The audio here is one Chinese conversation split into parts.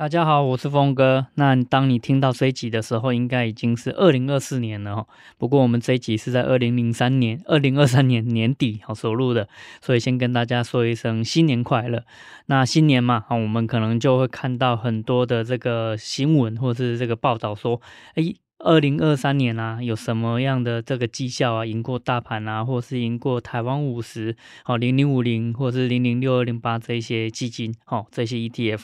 大家好，我是峰哥。那当你听到这一集的时候，应该已经是二零二四年了。不过我们这一集是在二零零三年、二零二三年年底好所录的，所以先跟大家说一声新年快乐。那新年嘛，我们可能就会看到很多的这个新闻或者是这个报道说，诶二零二三年啊，有什么样的这个绩效啊，赢过大盘啊，或是赢过台湾五十，好零零五零，或者是零零六二零八这一些基金，哦这些 ETF，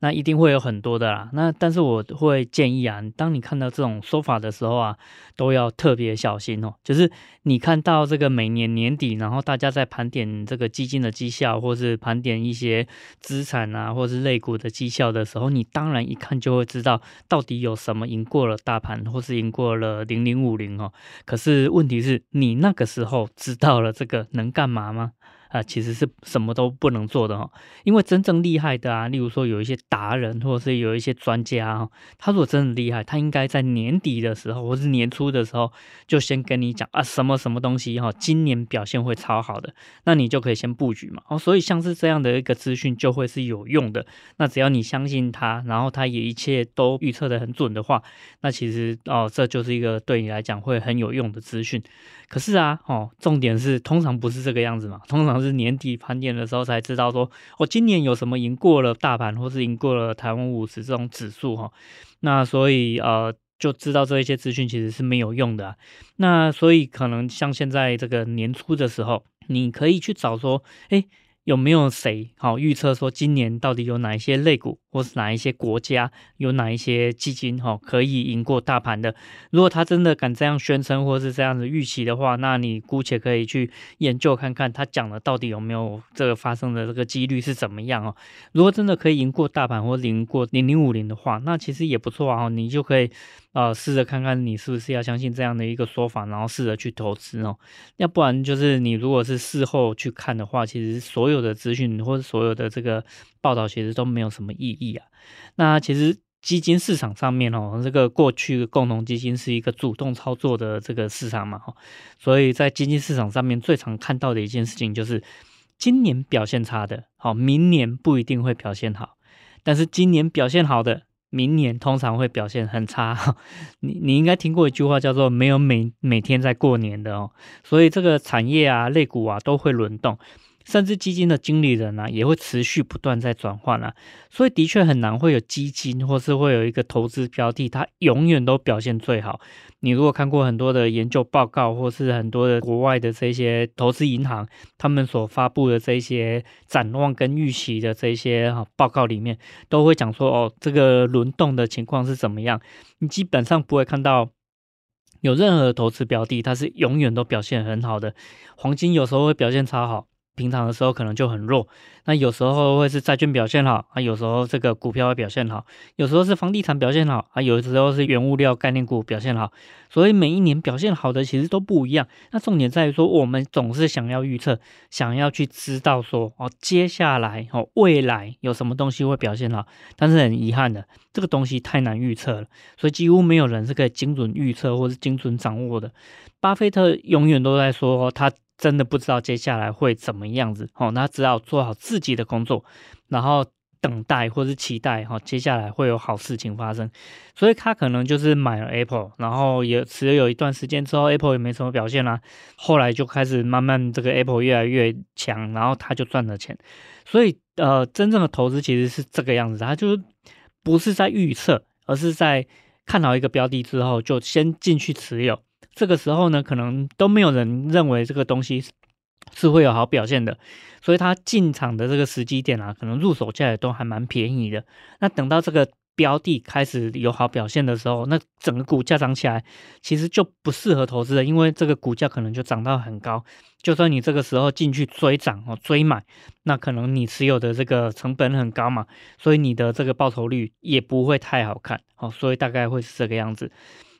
那一定会有很多的啦。那但是我会建议啊，当你看到这种说法的时候啊，都要特别小心哦。就是你看到这个每年年底，然后大家在盘点这个基金的绩效，或是盘点一些资产啊，或是类股的绩效的时候，你当然一看就会知道到底有什么赢过了大盘。或是赢过了零零五零哦，可是问题是你那个时候知道了这个能干嘛吗？啊，其实是什么都不能做的哈，因为真正厉害的啊，例如说有一些达人，或者是有一些专家哦，他如果真的厉害，他应该在年底的时候，或是年初的时候，就先跟你讲啊，什么什么东西哈，今年表现会超好的，那你就可以先布局嘛。哦，所以像是这样的一个资讯就会是有用的。那只要你相信他，然后他也一切都预测的很准的话，那其实哦，这就是一个对你来讲会很有用的资讯。可是啊，哦，重点是通常不是这个样子嘛，通常是年底盘点的时候才知道说，我、哦、今年有什么赢过了大盘，或是赢过了台湾五十这种指数哈、那所以呃，就知道这一些资讯其实是没有用的、那所以可能像现在这个年初的时候，你可以去找说，诶。有没有谁好预测说今年到底有哪一些类股，或是哪一些国家有哪一些基金哈可以赢过大盘的？如果他真的敢这样宣称，或是这样子预期的话，那你姑且可以去研究看看他讲的到底有没有这个发生的这个几率是怎么样哦。如果真的可以赢过大盘或赢过零零五零的话，那其实也不错啊，你就可以。啊，试着看看你是不是要相信这样的一个说法，然后试着去投资哦。要不然就是你如果是事后去看的话，其实所有的资讯或者所有的这个报道其实都没有什么意义啊。那其实基金市场上面哦，这个过去共同基金是一个主动操作的这个市场嘛，所以在基金市场上面最常看到的一件事情就是，今年表现差的，好，明年不一定会表现好，但是今年表现好的。明年通常会表现很差，你你应该听过一句话叫做“没有每每天在过年的哦”，所以这个产业啊、类股啊都会轮动。甚至基金的经理人、啊，也会持续不断在转换啊，所以的确很难会有基金或是会有一个投资标的，它永远都表现最好。你如果看过很多的研究报告，或是很多的国外的这些投资银行，他们所发布的这些展望跟预期的这些哈报告里面，都会讲说哦，这个轮动的情况是怎么样？你基本上不会看到有任何的投资标的，它是永远都表现很好的。黄金有时候会表现超好。平常的时候可能就很弱，那有时候会是债券表现好啊，有时候这个股票会表现好，有时候是房地产表现好啊，有时候是原物料概念股表现好，所以每一年表现好的其实都不一样。那重点在于说，我们总是想要预测，想要去知道说哦，接下来哦，未来有什么东西会表现好，但是很遗憾的，这个东西太难预测了，所以几乎没有人是可以精准预测或是精准掌握的。巴菲特永远都在说他。真的不知道接下来会怎么样子，哦，那只好做好自己的工作，然后等待或是期待，哈，接下来会有好事情发生。所以他可能就是买了 Apple，然后也持有一段时间之后，Apple 也没什么表现啦，后来就开始慢慢这个 Apple 越来越强，然后他就赚了钱。所以，呃，真正的投资其实是这个样子，他就不是在预测，而是在看好一个标的之后，就先进去持有。这个时候呢，可能都没有人认为这个东西是会有好表现的，所以他进场的这个时机点啊，可能入手价也都还蛮便宜的。那等到这个标的开始有好表现的时候，那整个股价涨起来，其实就不适合投资了，因为这个股价可能就涨到很高。就算你这个时候进去追涨哦，追买，那可能你持有的这个成本很高嘛，所以你的这个报酬率也不会太好看哦，所以大概会是这个样子。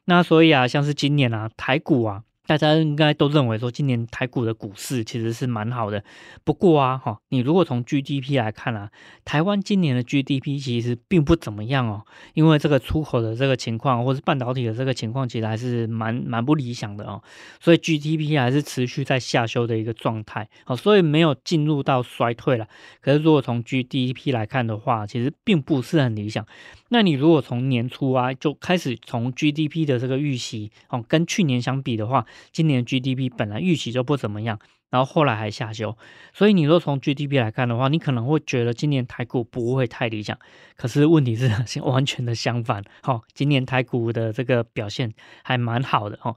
那所以啊，像是今年啊，台股啊。大家应该都认为说，今年台股的股市其实是蛮好的。不过啊，哈，你如果从 GDP 来看啊，台湾今年的 GDP 其实并不怎么样哦，因为这个出口的这个情况，或是半导体的这个情况，其实还是蛮蛮不理想的哦。所以 GDP 还是持续在下修的一个状态，好，所以没有进入到衰退了。可是如果从 GDP 来看的话，其实并不是很理想。那你如果从年初啊就开始从 GDP 的这个预期哦，跟去年相比的话，今年 GDP 本来预期就不怎么样，然后后来还下修，所以你说从 GDP 来看的话，你可能会觉得今年台股不会太理想。可是问题是 完全的相反，哦，今年台股的这个表现还蛮好的哦，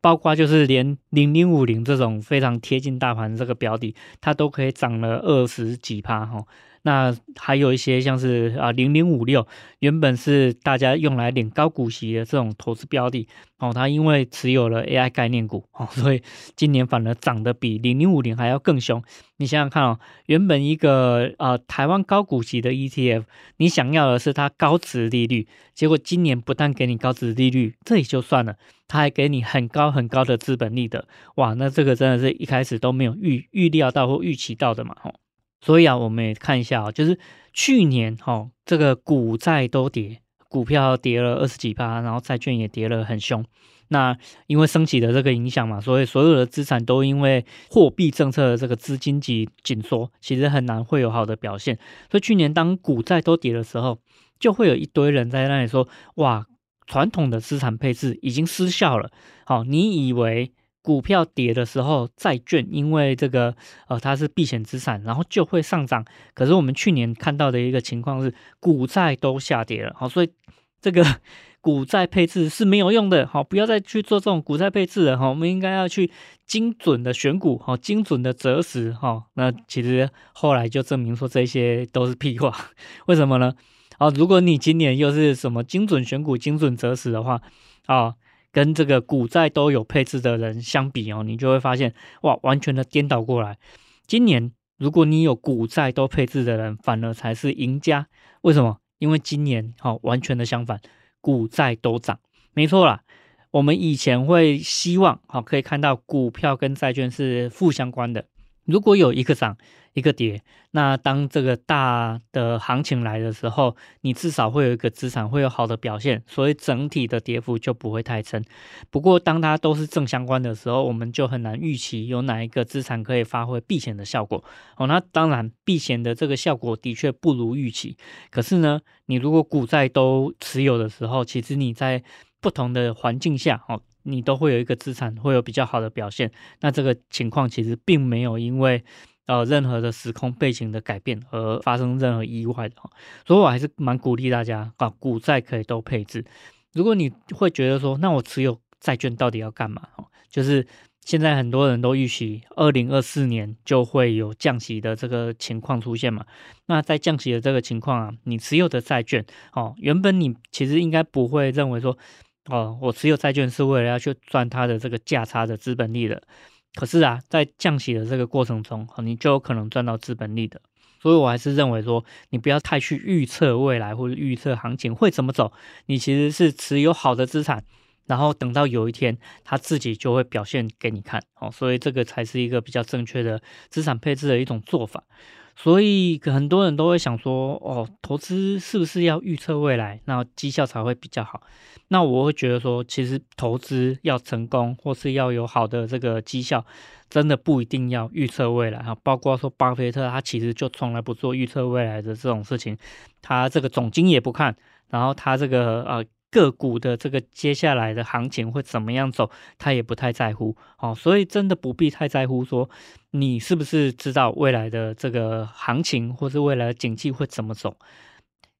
包括就是连零零五零这种非常贴近大盘这个标的，它都可以涨了二十几趴哈。那还有一些像是啊零零五六，原本是大家用来领高股息的这种投资标的哦，它因为持有了 AI 概念股哦，所以今年反而涨得比零零五零还要更凶。你想想看哦，原本一个啊台湾高股息的 ETF，你想要的是它高值利率，结果今年不但给你高值利率，这也就算了，它还给你很高很高的资本利得，哇，那这个真的是一开始都没有预预料到或预期到的嘛，吼。所以啊，我们也看一下啊，就是去年哈、哦，这个股债都跌，股票跌了二十几趴，然后债券也跌了很凶。那因为升息的这个影响嘛，所以所有的资产都因为货币政策的这个资金紧紧缩，其实很难会有好的表现。所以去年当股债都跌的时候，就会有一堆人在那里说：“哇，传统的资产配置已经失效了。”好，你以为？股票跌的时候，债券因为这个呃它是避险资产，然后就会上涨。可是我们去年看到的一个情况是，股债都下跌了，好，所以这个 股债配置是没有用的，好，不要再去做这种股债配置了，哈，我们应该要去精准的选股，哈，精准的择时，哈。那其实后来就证明说这些都是屁话，为什么呢？啊，如果你今年又是什么精准选股、精准择时的话，啊。跟这个股债都有配置的人相比哦，你就会发现哇，完全的颠倒过来。今年如果你有股债都配置的人，反而才是赢家。为什么？因为今年哈、哦、完全的相反，股债都涨。没错啦，我们以前会希望好、哦、可以看到股票跟债券是负相关的。如果有一个涨一个跌，那当这个大的行情来的时候，你至少会有一个资产会有好的表现，所以整体的跌幅就不会太深。不过，当它都是正相关的时候，我们就很难预期有哪一个资产可以发挥避险的效果。哦，那当然避险的这个效果的确不如预期。可是呢，你如果股债都持有的时候，其实你在不同的环境下，哦。你都会有一个资产会有比较好的表现，那这个情况其实并没有因为呃任何的时空背景的改变而发生任何意外的，所以我还是蛮鼓励大家啊，股债可以都配置。如果你会觉得说，那我持有债券到底要干嘛？就是现在很多人都预期二零二四年就会有降息的这个情况出现嘛，那在降息的这个情况啊，你持有的债券哦，原本你其实应该不会认为说。哦，我持有债券是为了要去赚它的这个价差的资本利的，可是啊，在降息的这个过程中，你就有可能赚到资本利的，所以我还是认为说，你不要太去预测未来或者预测行情会怎么走，你其实是持有好的资产，然后等到有一天它自己就会表现给你看，哦，所以这个才是一个比较正确的资产配置的一种做法。所以很多人都会想说，哦，投资是不是要预测未来，那绩效才会比较好？那我会觉得说，其实投资要成功，或是要有好的这个绩效，真的不一定要预测未来哈。包括说巴菲特，他其实就从来不做预测未来的这种事情，他这个总经也不看，然后他这个呃。个股的这个接下来的行情会怎么样走，他也不太在乎，哦，所以真的不必太在乎说你是不是知道未来的这个行情或是未来的景气会怎么走。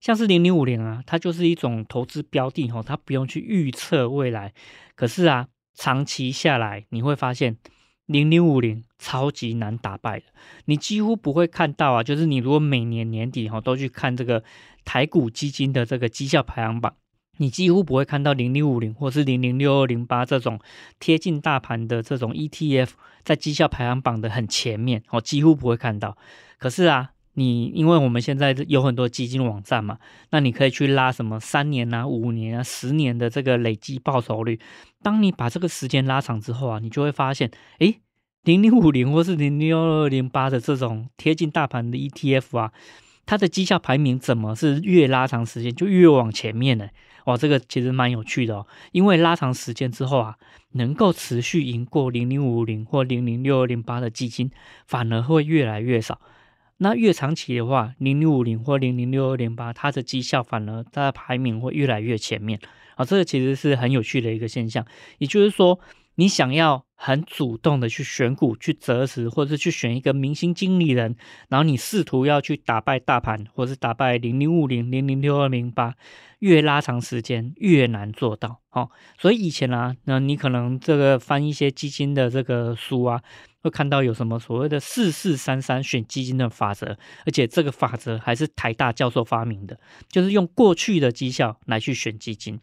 像是零零五零啊，它就是一种投资标的哦，它不用去预测未来，可是啊，长期下来你会发现零零五零超级难打败的，你几乎不会看到啊。就是你如果每年年底哈都去看这个台股基金的这个绩效排行榜，你几乎不会看到零零五零或是零零六二零八这种贴近大盘的这种 ETF 在绩效排行榜的很前面哦，几乎不会看到。可是啊。你因为我们现在有很多基金网站嘛，那你可以去拉什么三年啊、五年啊、十年的这个累计报酬率。当你把这个时间拉长之后啊，你就会发现，诶，零零五零或是零零六二零八的这种贴近大盘的 ETF 啊，它的绩效排名怎么是越拉长时间就越往前面呢？哇，这个其实蛮有趣的哦，因为拉长时间之后啊，能够持续赢过零零五零或零零六二零八的基金，反而会越来越少。那越长期的话，零零五零或零零六二零八，它的绩效反而它的排名会越来越前面啊，这个其实是很有趣的一个现象。也就是说，你想要很主动的去选股、去择时，或者是去选一个明星经理人，然后你试图要去打败大盘，或是打败零零五零、零零六二零八，越拉长时间越难做到。哦，所以以前啊，那你可能这个翻一些基金的这个书啊。会看到有什么所谓的四四三三选基金的法则，而且这个法则还是台大教授发明的，就是用过去的绩效来去选基金。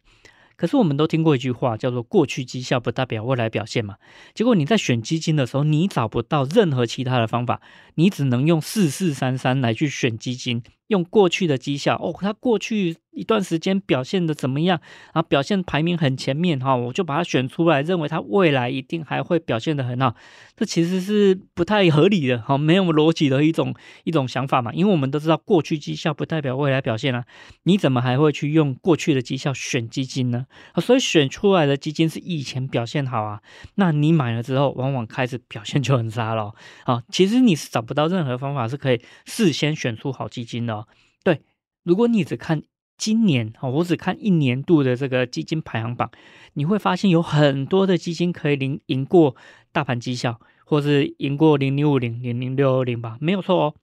可是我们都听过一句话，叫做“过去绩效不代表未来表现”嘛。结果你在选基金的时候，你找不到任何其他的方法，你只能用四四三三来去选基金。用过去的绩效哦，它过去一段时间表现的怎么样？然后表现排名很前面哈，我就把它选出来，认为它未来一定还会表现的很好。这其实是不太合理的哈，没有逻辑的一种一种想法嘛。因为我们都知道过去绩效不代表未来表现啊，你怎么还会去用过去的绩效选基金呢？所以选出来的基金是以前表现好啊，那你买了之后，往往开始表现就很差了啊。其实你是找不到任何方法是可以事先选出好基金的。对，如果你只看今年哦，我只看一年度的这个基金排行榜，你会发现有很多的基金可以赢赢过大盘绩效，或是赢过零零五零、零零六二零吧，没有错哦。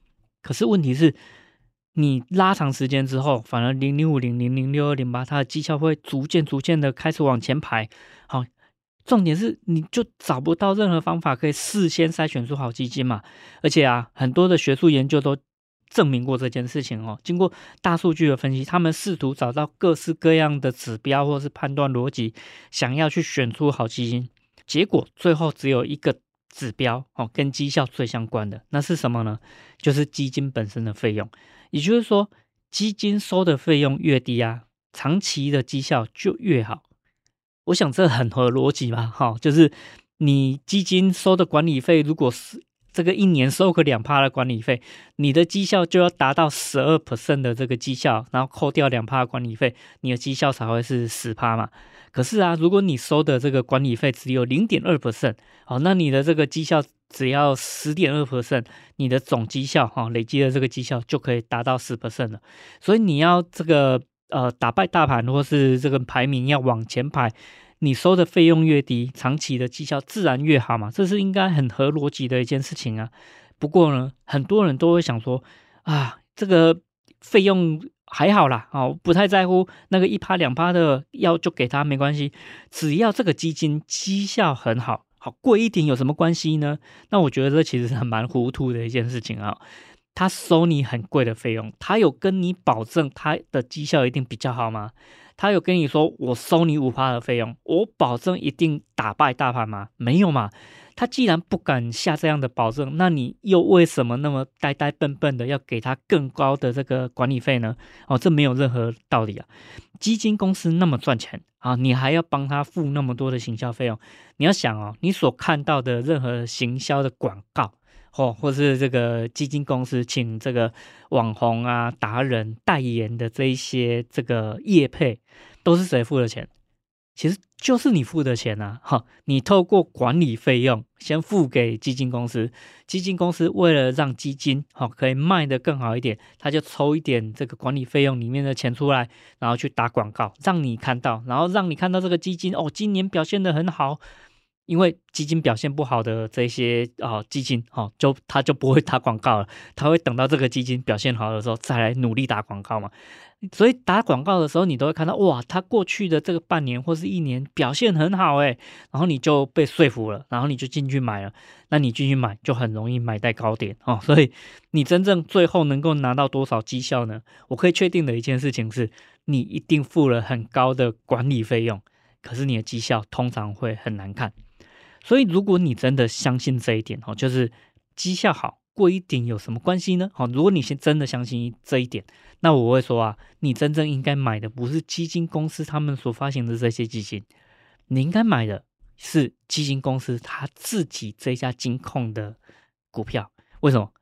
可是问题是，你拉长时间之后，反而零零五零、零零六二零八，它的绩效会逐渐、逐渐的开始往前排。好，重点是你就找不到任何方法可以事先筛选出好基金嘛？而且啊，很多的学术研究都。证明过这件事情哦，经过大数据的分析，他们试图找到各式各样的指标或是判断逻辑，想要去选出好基金，结果最后只有一个指标哦，跟绩效最相关的，那是什么呢？就是基金本身的费用。也就是说，基金收的费用越低啊，长期的绩效就越好。我想这很合逻辑吧？哈，就是你基金收的管理费，如果是这个一年收个两趴的管理费，你的绩效就要达到十二 percent 的这个绩效，然后扣掉两趴管理费，你的绩效才会是十趴嘛。可是啊，如果你收的这个管理费只有零点二 percent，哦，那你的这个绩效只要十点二 percent，你的总绩效哈、哦，累积的这个绩效就可以达到十 percent 了。所以你要这个呃打败大盘，或是这个排名要往前排。你收的费用越低，长期的绩效自然越好嘛，这是应该很合逻辑的一件事情啊。不过呢，很多人都会想说，啊，这个费用还好啦，哦，不太在乎那个一趴两趴的，要就给他没关系，只要这个基金绩效很好，好贵一点有什么关系呢？那我觉得这其实是很蛮糊涂的一件事情啊。他收你很贵的费用，他有跟你保证他的绩效一定比较好吗？他有跟你说，我收你五趴的费用，我保证一定打败大盘吗？没有嘛。他既然不敢下这样的保证，那你又为什么那么呆呆笨笨的要给他更高的这个管理费呢？哦，这没有任何道理啊。基金公司那么赚钱啊，你还要帮他付那么多的行销费用？你要想哦，你所看到的任何行销的广告。哦，或是这个基金公司请这个网红啊、达人代言的这一些这个业配，都是谁付的钱？其实就是你付的钱啊！哈，你透过管理费用先付给基金公司，基金公司为了让基金好可以卖得更好一点，他就抽一点这个管理费用里面的钱出来，然后去打广告，让你看到，然后让你看到这个基金哦，今年表现得很好。因为基金表现不好的这些啊、哦、基金，哦，就他就不会打广告了，他会等到这个基金表现好的时候再来努力打广告嘛。所以打广告的时候，你都会看到哇，他过去的这个半年或是一年表现很好诶，然后你就被说服了，然后你就进去买了。那你进去买就很容易买在高点哦。所以你真正最后能够拿到多少绩效呢？我可以确定的一件事情是，你一定付了很高的管理费用，可是你的绩效通常会很难看。所以，如果你真的相信这一点哦，就是绩效好贵一点有什么关系呢？好，如果你先真的相信这一点，那我会说啊，你真正应该买的不是基金公司他们所发行的这些基金，你应该买的是基金公司他自己这家金控的股票。为什么？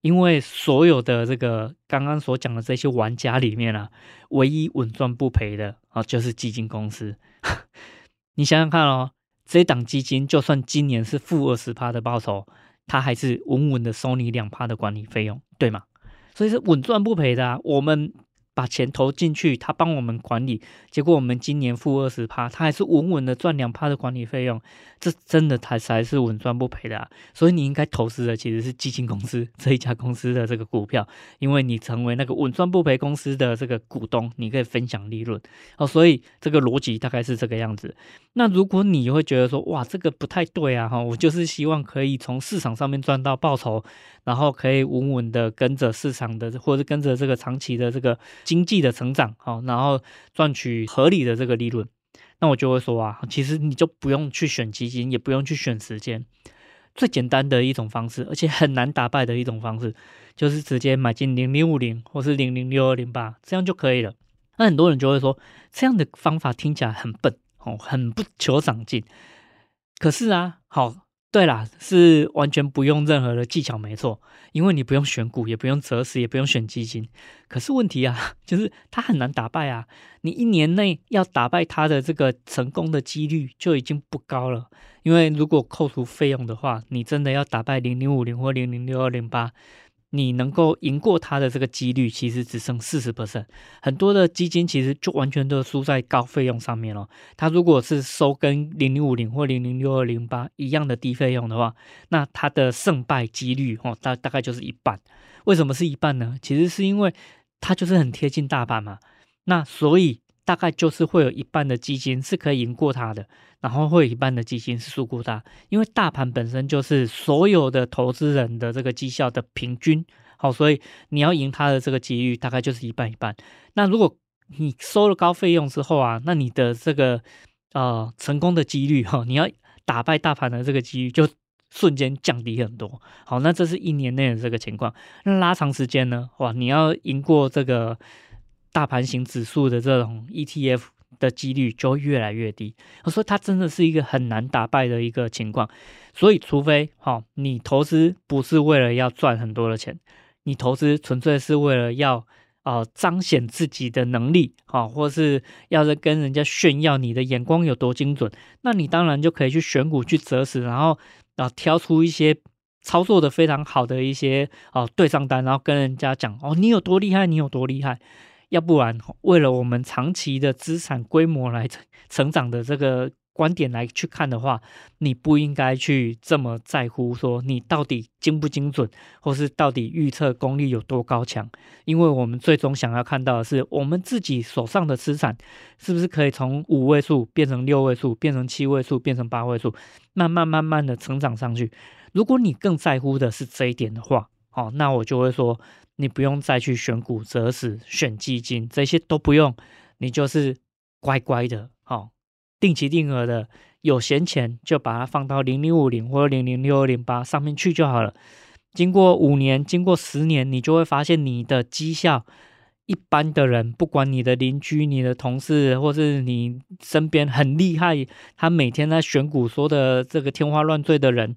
因为所有的这个刚刚所讲的这些玩家里面啊，唯一稳赚不赔的啊，就是基金公司。你想想看哦。这档基金就算今年是负二十趴的报酬，它还是稳稳的收你两趴的管理费用，对吗？所以是稳赚不赔的啊。我们。把钱投进去，他帮我们管理，结果我们今年负二十趴，他还是稳稳的赚两趴的管理费用，这真的才才是稳赚不赔的啊！所以你应该投资的其实是基金公司这一家公司的这个股票，因为你成为那个稳赚不赔公司的这个股东，你可以分享利润哦。所以这个逻辑大概是这个样子。那如果你会觉得说，哇，这个不太对啊，哈，我就是希望可以从市场上面赚到报酬。然后可以稳稳的跟着市场的，或者跟着这个长期的这个经济的成长，好，然后赚取合理的这个利润。那我就会说啊，其实你就不用去选基金，也不用去选时间，最简单的一种方式，而且很难打败的一种方式，就是直接买进零零五零或是零零六二零八，这样就可以了。那很多人就会说，这样的方法听起来很笨哦，很不求长进。可是啊，好。对啦，是完全不用任何的技巧，没错，因为你不用选股，也不用择时，也不用选基金。可是问题啊，就是它很难打败啊。你一年内要打败它的这个成功的几率就已经不高了，因为如果扣除费用的话，你真的要打败零零五零或零零六二零八。你能够赢过它的这个几率，其实只剩四十 percent。很多的基金其实就完全都输在高费用上面了。它如果是收跟零零五零或零零六二零八一样的低费用的话，那它的胜败几率哦，大大概就是一半。为什么是一半呢？其实是因为它就是很贴近大盘嘛。那所以。大概就是会有一半的基金是可以赢过它的，然后会有一半的基金是输过它，因为大盘本身就是所有的投资人的这个绩效的平均，好，所以你要赢它的这个几率大概就是一半一半。那如果你收了高费用之后啊，那你的这个呃成功的几率哈，你要打败大盘的这个几率就瞬间降低很多。好，那这是一年内的这个情况。那拉长时间呢？哇，你要赢过这个。大盘型指数的这种 ETF 的几率就越来越低，我说它真的是一个很难打败的一个情况，所以除非哈，你投资不是为了要赚很多的钱，你投资纯粹是为了要啊彰显自己的能力啊，或是要是跟人家炫耀你的眼光有多精准，那你当然就可以去选股去择时，然后啊挑出一些操作的非常好的一些啊对账单，然后跟人家讲哦，你有多厉害，你有多厉害。要不然，为了我们长期的资产规模来成成长的这个观点来去看的话，你不应该去这么在乎说你到底精不精准，或是到底预测功力有多高强。因为我们最终想要看到的是，我们自己手上的资产是不是可以从五位数变成六位数，变成七位数，变成八位数，慢慢慢慢的成长上去。如果你更在乎的是这一点的话，哦，那我就会说。你不用再去选股、择时、选基金，这些都不用，你就是乖乖的，好，定期定额的，有闲钱就把它放到零零五零或者零零六二零八上面去就好了。经过五年，经过十年，你就会发现你的绩效，一般的人，不管你的邻居、你的同事，或是你身边很厉害，他每天在选股说的这个天花乱坠的人。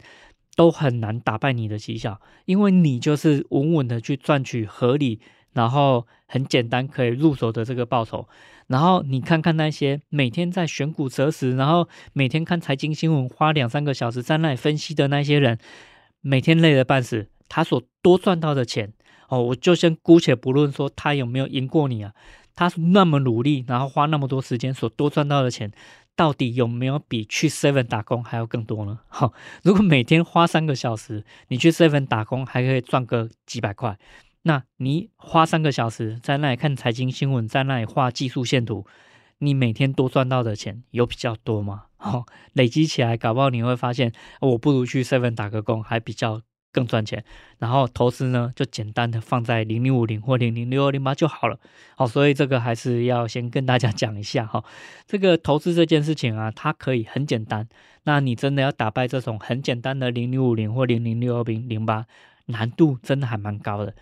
都很难打败你的绩效，因为你就是稳稳的去赚取合理，然后很简单可以入手的这个报酬。然后你看看那些每天在选股择时，然后每天看财经新闻，花两三个小时在那里分析的那些人，每天累得半死，他所多赚到的钱哦，我就先姑且不论说他有没有赢过你啊，他那么努力，然后花那么多时间所多赚到的钱。到底有没有比去 Seven 打工还要更多呢？好，如果每天花三个小时，你去 Seven 打工还可以赚个几百块，那你花三个小时在那里看财经新闻，在那里画技术线图，你每天多赚到的钱有比较多吗？好，累积起来，搞不好你会发现，我不如去 Seven 打个工还比较。更赚钱，然后投资呢，就简单的放在零零五零或零零六二零八就好了。好，所以这个还是要先跟大家讲一下哈。这个投资这件事情啊，它可以很简单。那你真的要打败这种很简单的零零五零或零零六二零零八，难度真的还蛮高的。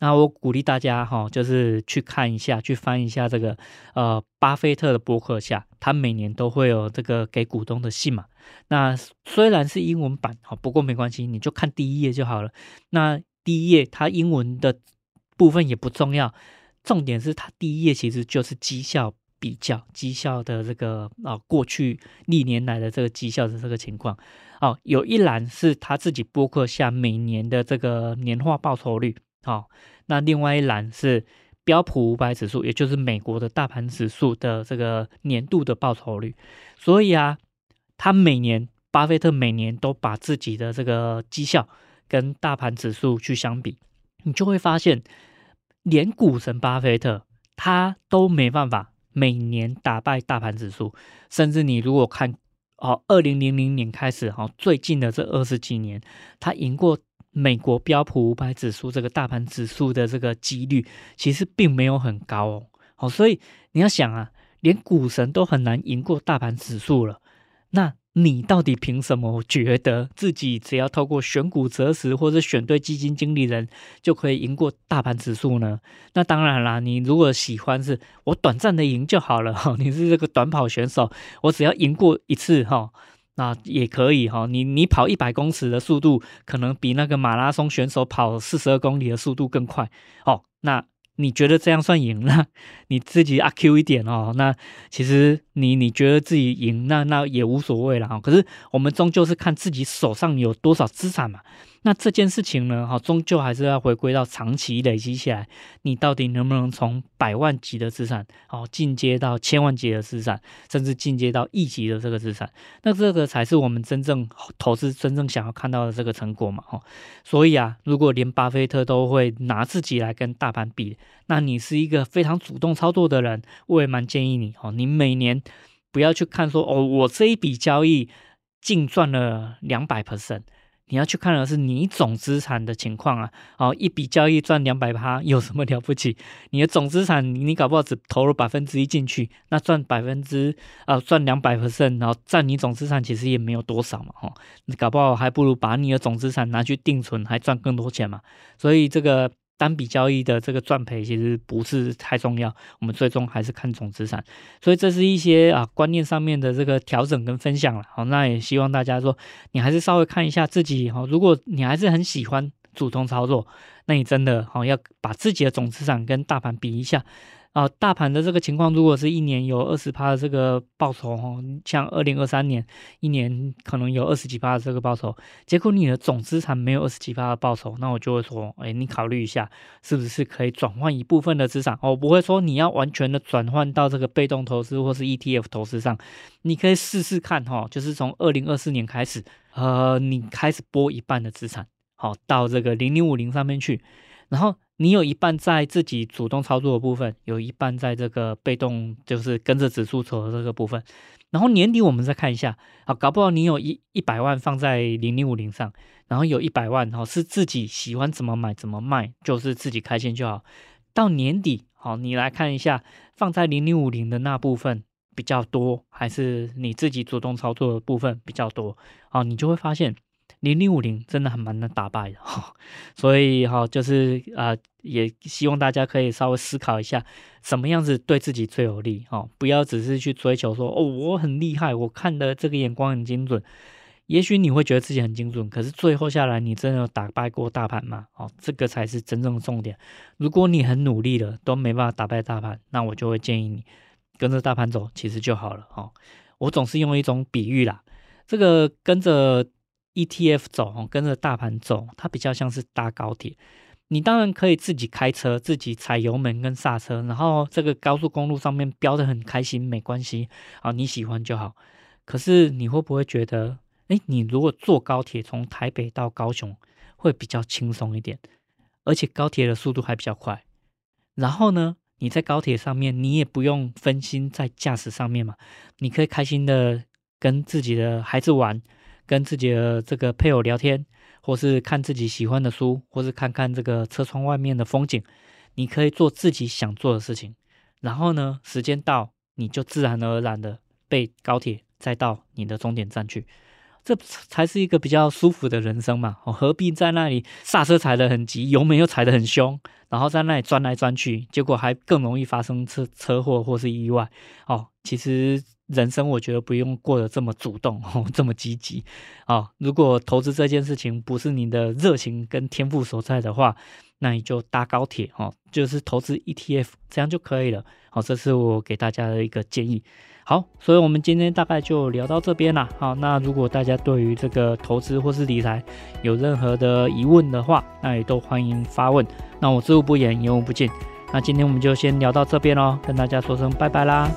那我鼓励大家哈，就是去看一下，去翻一下这个呃巴菲特的博客下，他每年都会有这个给股东的信嘛。那虽然是英文版，好，不过没关系，你就看第一页就好了。那第一页它英文的部分也不重要，重点是它第一页其实就是绩效比较，绩效的这个啊过去历年来的这个绩效的这个情况。哦，有一栏是他自己博客下每年的这个年化报酬率。好，那另外一栏是标普五百指数，也就是美国的大盘指数的这个年度的报酬率。所以啊，他每年，巴菲特每年都把自己的这个绩效跟大盘指数去相比，你就会发现，连股神巴菲特他都没办法每年打败大盘指数，甚至你如果看哦，二零零零年开始哈，最近的这二十几年，他赢过。美国标普五百指数这个大盘指数的这个几率其实并没有很高哦，好，所以你要想啊，连股神都很难赢过大盘指数了，那你到底凭什么觉得自己只要透过选股择时或者选对基金经理人就可以赢过大盘指数呢？那当然啦，你如果喜欢是我短暂的赢就好了哈，你是这个短跑选手，我只要赢过一次哈。那也可以哈，你你跑一百公尺的速度，可能比那个马拉松选手跑四十二公里的速度更快哦。那你觉得这样算赢了？你自己阿 Q 一点哦。那其实你你觉得自己赢，那那也无所谓了哈。可是我们终究是看自己手上有多少资产嘛。那这件事情呢，哈，终究还是要回归到长期累积起来，你到底能不能从百万级的资产，哦，进阶到千万级的资产，甚至进阶到亿级的这个资产？那这个才是我们真正投资真正想要看到的这个成果嘛，哈。所以啊，如果连巴菲特都会拿自己来跟大盘比，那你是一个非常主动操作的人，我也蛮建议你，哦，你每年不要去看说，哦，我这一笔交易净赚了两百 percent。你要去看的是你总资产的情况啊，哦，一笔交易赚两百趴有什么了不起？你的总资产你搞不好只投入百分之一进去，那赚百分之啊赚两百 percent，然后占你总资产其实也没有多少嘛，哈，你搞不好还不如把你的总资产拿去定存，还赚更多钱嘛，所以这个。单笔交易的这个赚赔其实不是太重要，我们最终还是看总资产。所以这是一些啊观念上面的这个调整跟分享了。好，那也希望大家说，你还是稍微看一下自己哈。如果你还是很喜欢主动操作，那你真的好要把自己的总资产跟大盘比一下。啊，大盘的这个情况，如果是一年有二十趴的这个报酬哦，像二零二三年一年可能有二十几趴的这个报酬，结果你的总资产没有二十几趴的报酬，那我就会说，哎，你考虑一下，是不是可以转换一部分的资产？我不会说你要完全的转换到这个被动投资或是 ETF 投资上，你可以试试看哈，就是从二零二四年开始，呃，你开始拨一半的资产，好，到这个零零五零上面去，然后。你有一半在自己主动操作的部分，有一半在这个被动，就是跟着指数走的这个部分。然后年底我们再看一下，啊，搞不好你有一一百万放在零零五零上，然后有一百万哈是自己喜欢怎么买怎么卖，就是自己开心就好。到年底，好，你来看一下放在零零五零的那部分比较多，还是你自己主动操作的部分比较多？好，你就会发现。零零五零真的还蛮难打败的哈，所以哈就是啊，也希望大家可以稍微思考一下，什么样子对自己最有利哈，不要只是去追求说哦我很厉害，我看的这个眼光很精准，也许你会觉得自己很精准，可是最后下来你真的有打败过大盘吗？哦，这个才是真正的重点。如果你很努力了都没办法打败大盘，那我就会建议你跟着大盘走，其实就好了哈。我总是用一种比喻啦，这个跟着。ETF 走，跟着大盘走，它比较像是搭高铁。你当然可以自己开车，自己踩油门跟刹车，然后这个高速公路上面飙得很开心，没关系啊，你喜欢就好。可是你会不会觉得，诶，你如果坐高铁从台北到高雄会比较轻松一点，而且高铁的速度还比较快。然后呢，你在高铁上面，你也不用分心在驾驶上面嘛，你可以开心的跟自己的孩子玩，跟自己的这个配偶聊天，或是看自己喜欢的书，或是看看这个车窗外面的风景。你可以做自己想做的事情。然后呢，时间到，你就自然而然的被高铁载到你的终点站去。这才是一个比较舒服的人生嘛！哦，何必在那里刹车踩得很急，油门又踩得很凶，然后在那里钻来钻去，结果还更容易发生车车祸或是意外哦。其实人生我觉得不用过得这么主动哦，这么积极哦。如果投资这件事情不是你的热情跟天赋所在的话，那你就搭高铁哦，就是投资 ETF 这样就可以了。好，这是我给大家的一个建议。好，所以我们今天大概就聊到这边了。好，那如果大家对于这个投资或是理财有任何的疑问的话，那也都欢迎发问。那我知无不言，言无不尽。那今天我们就先聊到这边喽，跟大家说声拜拜啦。